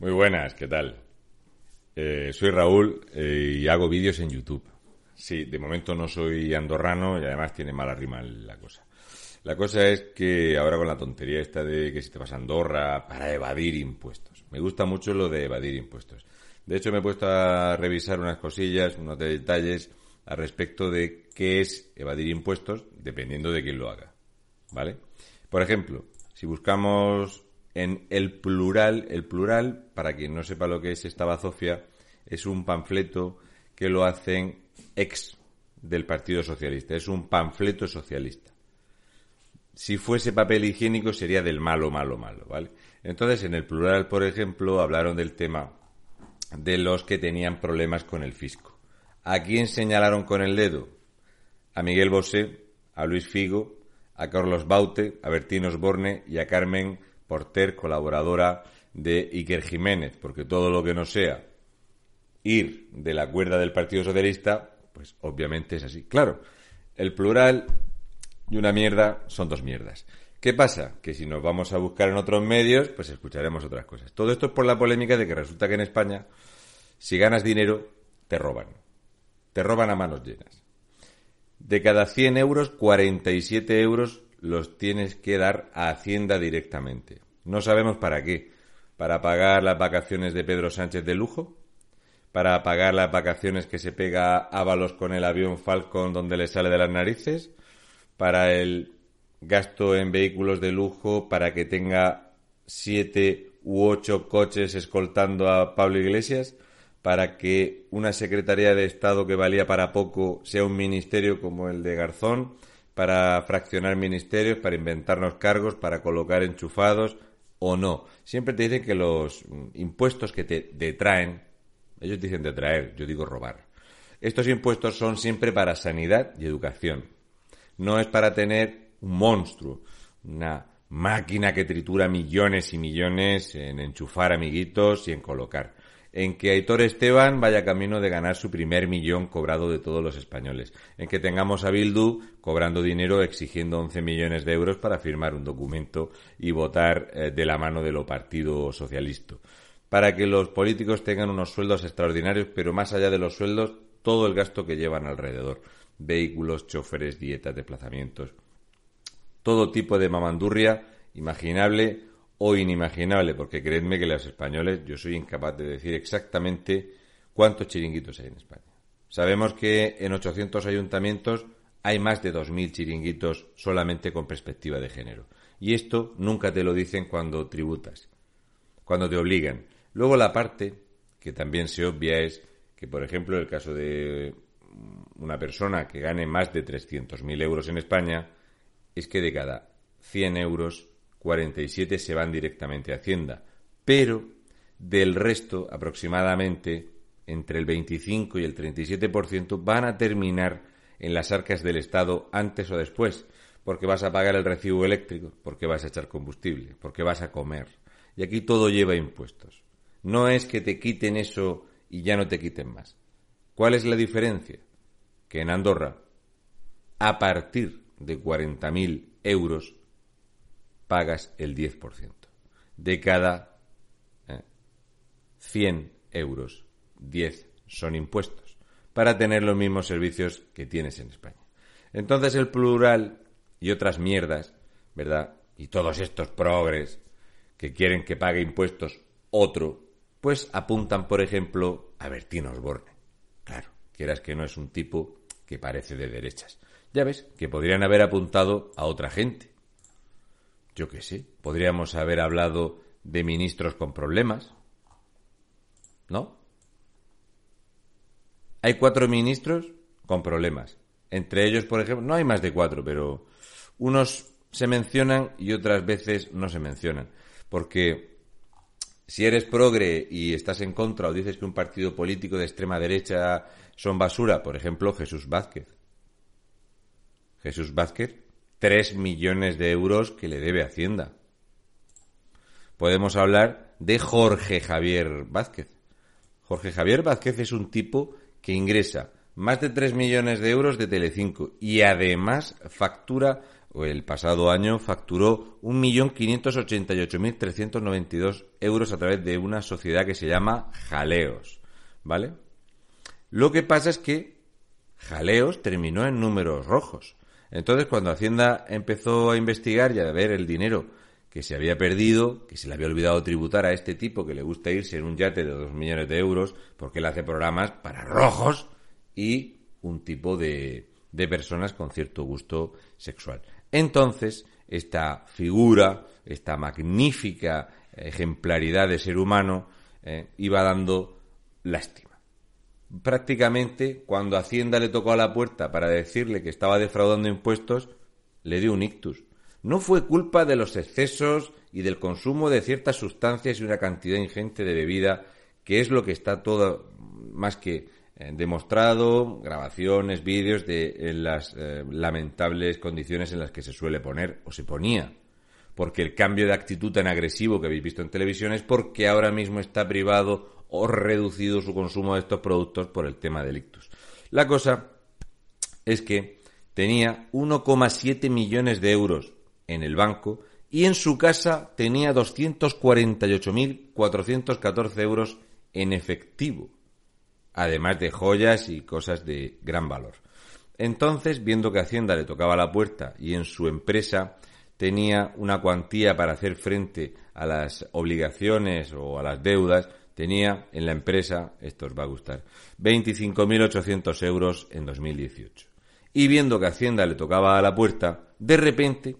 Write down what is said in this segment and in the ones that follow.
Muy buenas, ¿qué tal? Eh, soy Raúl eh, y hago vídeos en YouTube. Sí, de momento no soy andorrano y además tiene mala rima la cosa. La cosa es que ahora con la tontería esta de que si te vas a Andorra para evadir impuestos. Me gusta mucho lo de evadir impuestos. De hecho, me he puesto a revisar unas cosillas, unos detalles al respecto de qué es evadir impuestos, dependiendo de quién lo haga. ¿Vale? Por ejemplo, si buscamos en el plural, el plural, para quien no sepa lo que es esta bazofia, es un panfleto que lo hacen ex del Partido Socialista. Es un panfleto socialista. Si fuese papel higiénico sería del malo, malo, malo, ¿vale? Entonces, en el plural, por ejemplo, hablaron del tema de los que tenían problemas con el fisco. ¿A quién señalaron con el dedo? A Miguel Bosé, a Luis Figo, a Carlos Baute, a Bertín Osborne y a Carmen Porter, colaboradora de Iker Jiménez, porque todo lo que no sea ir de la cuerda del Partido Socialista, pues obviamente es así. Claro, el plural y una mierda son dos mierdas. ¿Qué pasa? Que si nos vamos a buscar en otros medios, pues escucharemos otras cosas. Todo esto es por la polémica de que resulta que en España, si ganas dinero, te roban. Te roban a manos llenas. De cada 100 euros, 47 euros los tienes que dar a Hacienda directamente. No sabemos para qué. ¿Para pagar las vacaciones de Pedro Sánchez de lujo? ¿Para pagar las vacaciones que se pega Ábalos con el avión Falcon donde le sale de las narices? ¿Para el gasto en vehículos de lujo para que tenga siete u ocho coches escoltando a Pablo Iglesias? ¿Para que una Secretaría de Estado que valía para poco sea un ministerio como el de Garzón? Para fraccionar ministerios, para inventarnos cargos, para colocar enchufados o no. Siempre te dicen que los impuestos que te detraen, ellos dicen detraer, yo digo robar. Estos impuestos son siempre para sanidad y educación. No es para tener un monstruo, una máquina que tritura millones y millones en enchufar amiguitos y en colocar en que Aitor Esteban vaya camino de ganar su primer millón cobrado de todos los españoles, en que tengamos a Bildu cobrando dinero exigiendo 11 millones de euros para firmar un documento y votar eh, de la mano de lo Partido Socialista, para que los políticos tengan unos sueldos extraordinarios, pero más allá de los sueldos, todo el gasto que llevan alrededor, vehículos, choferes, dietas, desplazamientos, todo tipo de mamandurria imaginable o inimaginable, porque creedme que los españoles, yo soy incapaz de decir exactamente cuántos chiringuitos hay en España. Sabemos que en 800 ayuntamientos hay más de 2.000 chiringuitos solamente con perspectiva de género. Y esto nunca te lo dicen cuando tributas, cuando te obligan. Luego la parte que también se obvia es que, por ejemplo, el caso de una persona que gane más de 300.000 euros en España, es que de cada 100 euros 47 se van directamente a Hacienda, pero del resto, aproximadamente entre el 25 y el 37% van a terminar en las arcas del Estado antes o después, porque vas a pagar el recibo eléctrico, porque vas a echar combustible, porque vas a comer. Y aquí todo lleva impuestos. No es que te quiten eso y ya no te quiten más. ¿Cuál es la diferencia? Que en Andorra, a partir de 40.000 euros, pagas el 10%. De cada 100 eh, euros, 10 son impuestos para tener los mismos servicios que tienes en España. Entonces el plural y otras mierdas, ¿verdad? Y todos estos progres que quieren que pague impuestos otro, pues apuntan, por ejemplo, a Bertín Osborne. Claro, quieras que no es un tipo que parece de derechas. Ya ves, que podrían haber apuntado a otra gente yo qué sé, podríamos haber hablado de ministros con problemas, ¿no? Hay cuatro ministros con problemas. Entre ellos, por ejemplo, no hay más de cuatro, pero unos se mencionan y otras veces no se mencionan. Porque si eres progre y estás en contra o dices que un partido político de extrema derecha son basura, por ejemplo, Jesús Vázquez. Jesús Vázquez 3 millones de euros que le debe Hacienda. Podemos hablar de Jorge Javier Vázquez. Jorge Javier Vázquez es un tipo que ingresa más de 3 millones de euros de Telecinco y además factura el pasado año facturó 1.588.392 euros a través de una sociedad que se llama Jaleos, ¿vale? Lo que pasa es que Jaleos terminó en números rojos. Entonces, cuando Hacienda empezó a investigar y a ver el dinero que se había perdido, que se le había olvidado tributar a este tipo que le gusta irse en un yate de dos millones de euros, porque él hace programas para rojos y un tipo de, de personas con cierto gusto sexual. Entonces, esta figura, esta magnífica ejemplaridad de ser humano, eh, iba dando lástima. Prácticamente, cuando Hacienda le tocó a la puerta para decirle que estaba defraudando impuestos, le dio un ictus. No fue culpa de los excesos y del consumo de ciertas sustancias y una cantidad ingente de bebida, que es lo que está todo más que eh, demostrado, grabaciones, vídeos de las eh, lamentables condiciones en las que se suele poner o se ponía. Porque el cambio de actitud tan agresivo que habéis visto en televisión es porque ahora mismo está privado o reducido su consumo de estos productos por el tema de ictus. La cosa es que tenía 1,7 millones de euros en el banco y en su casa tenía 248.414 euros en efectivo además de joyas y cosas de gran valor. Entonces, viendo que Hacienda le tocaba la puerta y en su empresa tenía una cuantía para hacer frente a las obligaciones o a las deudas, tenía en la empresa, esto os va a gustar, 25.800 euros en 2018. Y viendo que Hacienda le tocaba a la puerta, de repente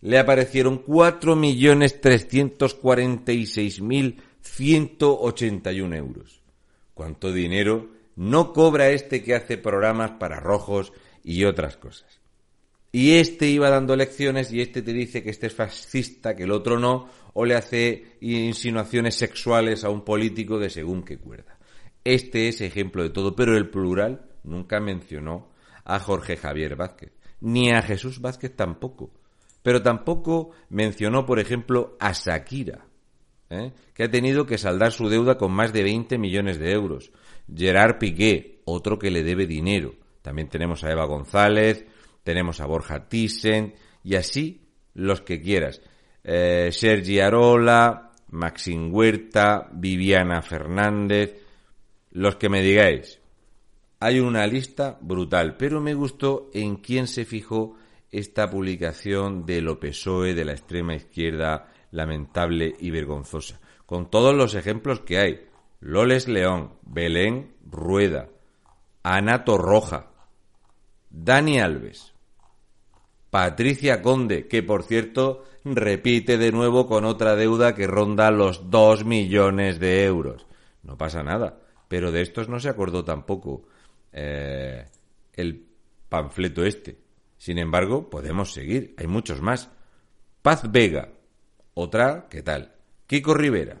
le aparecieron 4.346.181 euros cuánto dinero no cobra este que hace programas para rojos y otras cosas. Y este iba dando lecciones y este te dice que este es fascista, que el otro no, o le hace insinuaciones sexuales a un político de según qué cuerda. Este es ejemplo de todo, pero el plural nunca mencionó a Jorge Javier Vázquez, ni a Jesús Vázquez tampoco. Pero tampoco mencionó, por ejemplo, a Shakira, ¿eh? que ha tenido que saldar su deuda con más de 20 millones de euros. Gerard Piqué, otro que le debe dinero. También tenemos a Eva González, tenemos a Borja Thyssen y así los que quieras. Eh, Sergi Arola, Maxim Huerta, Viviana Fernández, los que me digáis. Hay una lista brutal, pero me gustó en quién se fijó esta publicación de lo PSOE, de la extrema izquierda, lamentable y vergonzosa, con todos los ejemplos que hay. Loles León, Belén Rueda, Anato Roja, Dani Alves, Patricia Conde, que por cierto repite de nuevo con otra deuda que ronda los dos millones de euros. No pasa nada, pero de estos no se acordó tampoco eh, el panfleto este. Sin embargo, podemos seguir, hay muchos más. Paz Vega, otra, ¿qué tal? Kiko Rivera.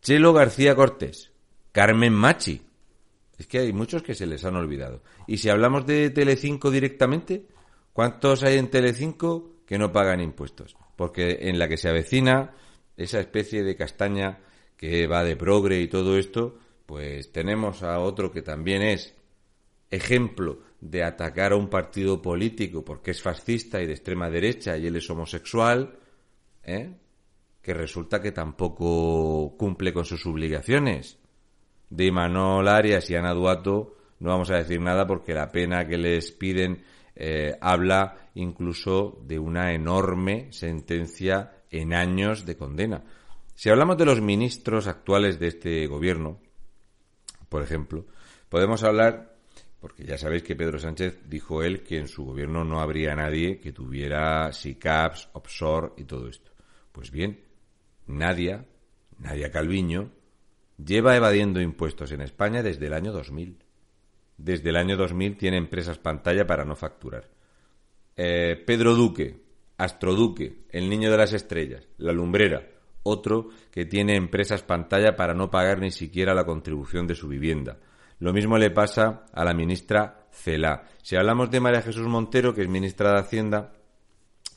Chelo García Cortés. Carmen Machi. Es que hay muchos que se les han olvidado. Y si hablamos de Telecinco directamente, ¿cuántos hay en Telecinco que no pagan impuestos? Porque en la que se avecina esa especie de castaña que va de progre y todo esto, pues tenemos a otro que también es ejemplo de atacar a un partido político porque es fascista y de extrema derecha y él es homosexual, ¿eh? que resulta que tampoco cumple con sus obligaciones. De Imanol Arias y Ana Duato no vamos a decir nada porque la pena que les piden eh, habla incluso de una enorme sentencia en años de condena. Si hablamos de los ministros actuales de este gobierno, por ejemplo, podemos hablar porque ya sabéis que Pedro Sánchez dijo él que en su gobierno no habría nadie que tuviera SICAPS, offshore y todo esto. Pues bien, Nadia, Nadia Calviño, lleva evadiendo impuestos en España desde el año 2000. Desde el año 2000 tiene empresas pantalla para no facturar. Eh, Pedro Duque, Astroduque, el niño de las estrellas, la lumbrera, otro que tiene empresas pantalla para no pagar ni siquiera la contribución de su vivienda. Lo mismo le pasa a la ministra Cela. Si hablamos de María Jesús Montero, que es ministra de Hacienda,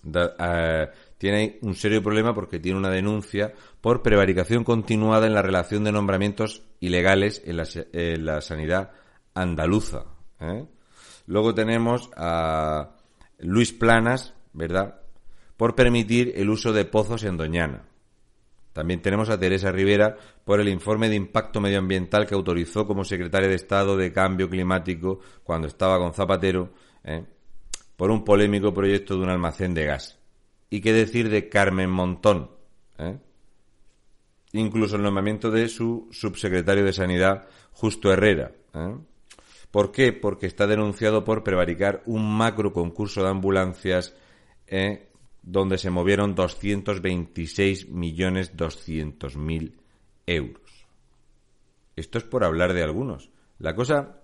eh, tiene un serio problema porque tiene una denuncia por prevaricación continuada en la relación de nombramientos ilegales en la, sanidad andaluza. ¿eh? Luego tenemos a Luis Planas, ¿verdad? Por permitir el uso de pozos en Doñana. También tenemos a Teresa Rivera por el informe de impacto medioambiental que autorizó como secretaria de Estado de Cambio Climático cuando estaba con Zapatero, ¿eh? por un polémico proyecto de un almacén de gas. ¿Y qué decir de Carmen Montón? ¿eh? Incluso el nombramiento de su subsecretario de Sanidad, Justo Herrera. ¿eh? ¿Por qué? Porque está denunciado por prevaricar un macro concurso de ambulancias ¿eh? donde se movieron 226.200.000 euros. Esto es por hablar de algunos. La cosa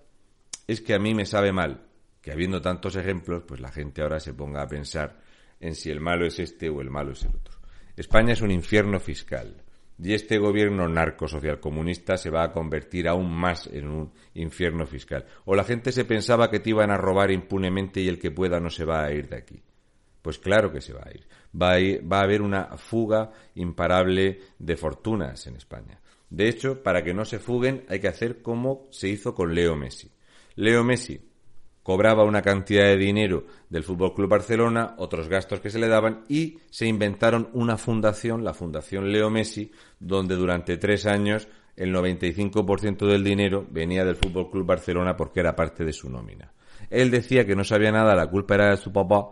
es que a mí me sabe mal que habiendo tantos ejemplos, pues la gente ahora se ponga a pensar en si el malo es este o el malo es el otro. España es un infierno fiscal y este gobierno narco-social-comunista se va a convertir aún más en un infierno fiscal. O la gente se pensaba que te iban a robar impunemente y el que pueda no se va a ir de aquí. Pues claro que se va a ir. Va a, va a haber una fuga imparable de fortunas en España. De hecho, para que no se fuguen hay que hacer como se hizo con Leo Messi. Leo Messi cobraba una cantidad de dinero del Fútbol Club Barcelona, otros gastos que se le daban y se inventaron una fundación, la Fundación Leo Messi, donde durante tres años el 95% del dinero venía del Fútbol Club Barcelona porque era parte de su nómina. Él decía que no sabía nada, la culpa era de su papá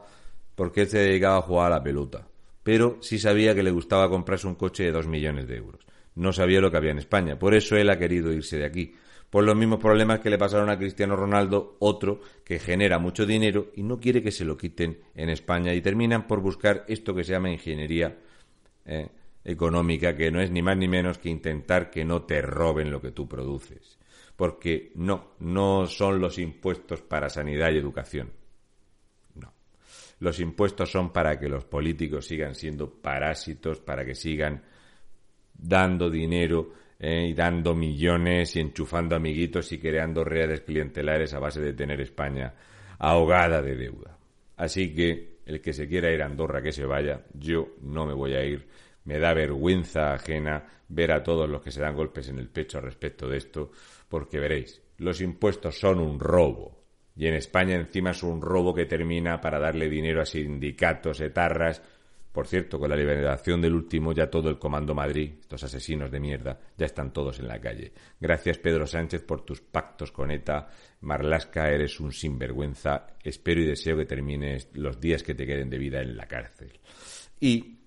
porque él se dedicaba a jugar a la pelota, pero sí sabía que le gustaba comprarse un coche de dos millones de euros. No sabía lo que había en España, por eso él ha querido irse de aquí por los mismos problemas que le pasaron a Cristiano Ronaldo, otro que genera mucho dinero y no quiere que se lo quiten en España y terminan por buscar esto que se llama ingeniería eh, económica, que no es ni más ni menos que intentar que no te roben lo que tú produces. Porque no, no son los impuestos para sanidad y educación. No. Los impuestos son para que los políticos sigan siendo parásitos, para que sigan dando dinero eh, y dando millones y enchufando amiguitos y creando redes clientelares a base de tener España ahogada de deuda. Así que el que se quiera ir a Andorra que se vaya, yo no me voy a ir. Me da vergüenza ajena ver a todos los que se dan golpes en el pecho respecto de esto, porque veréis, los impuestos son un robo. Y en España encima es un robo que termina para darle dinero a sindicatos, etarras, por cierto, con la liberación del último, ya todo el Comando Madrid, estos asesinos de mierda, ya están todos en la calle. Gracias, Pedro Sánchez, por tus pactos con ETA. Marlasca, eres un sinvergüenza. Espero y deseo que termines los días que te queden de vida en la cárcel. Y,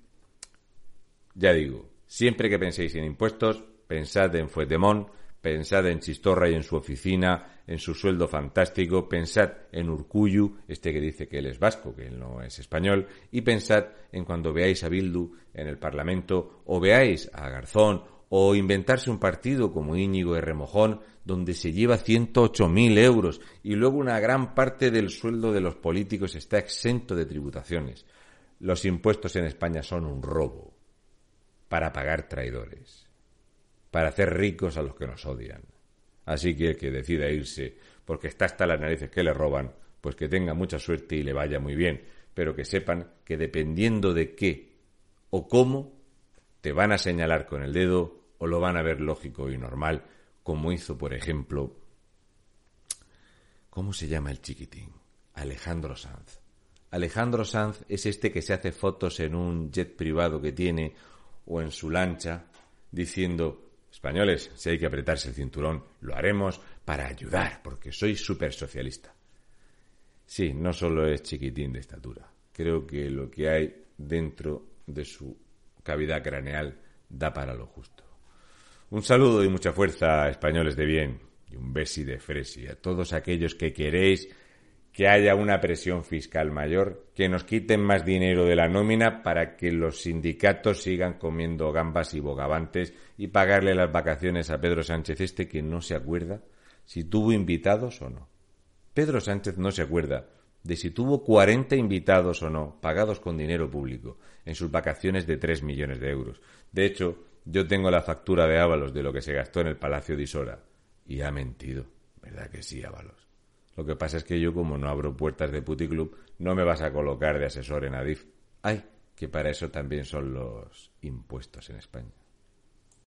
ya digo, siempre que penséis en impuestos, pensad en Fuetemón, pensad en Chistorra y en su oficina, en su sueldo fantástico, pensad en Urcuyu, este que dice que él es vasco, que él no es español, y pensad en cuando veáis a Bildu en el Parlamento, o veáis a Garzón, o inventarse un partido como Íñigo de Remojón, donde se lleva 108.000 euros y luego una gran parte del sueldo de los políticos está exento de tributaciones. Los impuestos en España son un robo para pagar traidores para hacer ricos a los que nos odian. Así que el que decida irse porque está hasta las narices que le roban, pues que tenga mucha suerte y le vaya muy bien, pero que sepan que dependiendo de qué o cómo, te van a señalar con el dedo o lo van a ver lógico y normal, como hizo, por ejemplo, ¿cómo se llama el chiquitín? Alejandro Sanz. Alejandro Sanz es este que se hace fotos en un jet privado que tiene o en su lancha diciendo Españoles, si hay que apretarse el cinturón, lo haremos para ayudar, porque soy súper socialista. Sí, no solo es chiquitín de estatura. Creo que lo que hay dentro de su cavidad craneal da para lo justo. Un saludo y mucha fuerza, españoles de bien, y un besi de fresi a todos aquellos que queréis que haya una presión fiscal mayor, que nos quiten más dinero de la nómina para que los sindicatos sigan comiendo gambas y bogavantes y pagarle las vacaciones a Pedro Sánchez este que no se acuerda si tuvo invitados o no. Pedro Sánchez no se acuerda de si tuvo 40 invitados o no, pagados con dinero público, en sus vacaciones de 3 millones de euros. De hecho, yo tengo la factura de Ábalos de lo que se gastó en el Palacio de Isora. Y ha mentido. ¿Verdad que sí, Ábalos? Lo que pasa es que yo, como no abro puertas de puticlub, no me vas a colocar de asesor en Adif. Ay, que para eso también son los impuestos en España.